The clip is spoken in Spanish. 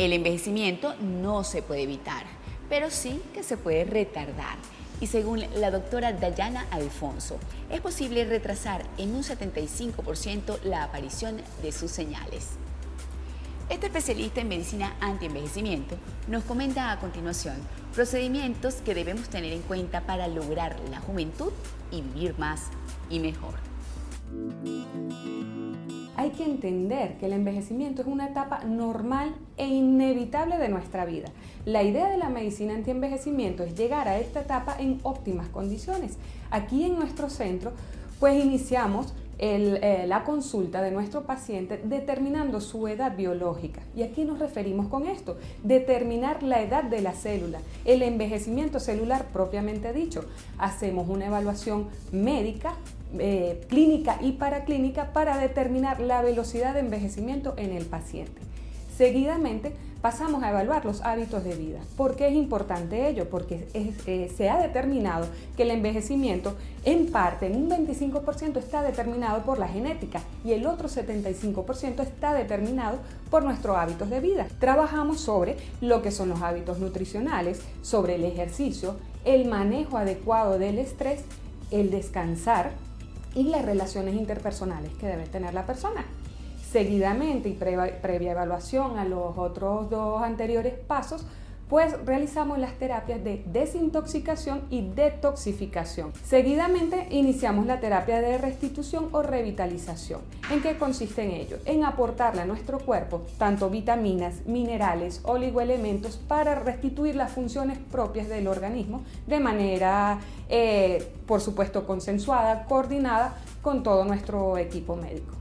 El envejecimiento no se puede evitar, pero sí que se puede retardar. Y según la doctora Dayana Alfonso, es posible retrasar en un 75% la aparición de sus señales. Este especialista en medicina anti-envejecimiento nos comenta a continuación procedimientos que debemos tener en cuenta para lograr la juventud y vivir más y mejor. Hay que entender que el envejecimiento es una etapa normal e inevitable de nuestra vida. La idea de la medicina anti-envejecimiento es llegar a esta etapa en óptimas condiciones. Aquí en nuestro centro, pues iniciamos eh, la consulta de nuestro paciente determinando su edad biológica. ¿Y aquí nos referimos con esto? Determinar la edad de la célula, el envejecimiento celular propiamente dicho. Hacemos una evaluación médica eh, clínica y paraclínica para determinar la velocidad de envejecimiento en el paciente. Seguidamente pasamos a evaluar los hábitos de vida. ¿Por qué es importante ello? Porque eh, se ha determinado que el envejecimiento en parte, en un 25% está determinado por la genética y el otro 75% está determinado por nuestros hábitos de vida. Trabajamos sobre lo que son los hábitos nutricionales, sobre el ejercicio, el manejo adecuado del estrés, el descansar, y las relaciones interpersonales que debe tener la persona. Seguidamente y previa, evaluación a los otros dos anteriores pasos, pues realizamos las terapias de desintoxicación y detoxificación. Seguidamente iniciamos la terapia de restitución o revitalización. ¿En qué consiste en ello? En aportarle a nuestro cuerpo tanto vitaminas, minerales, oligoelementos para restituir las funciones propias del organismo de manera, eh, por supuesto, consensuada, coordinada con todo nuestro equipo médico.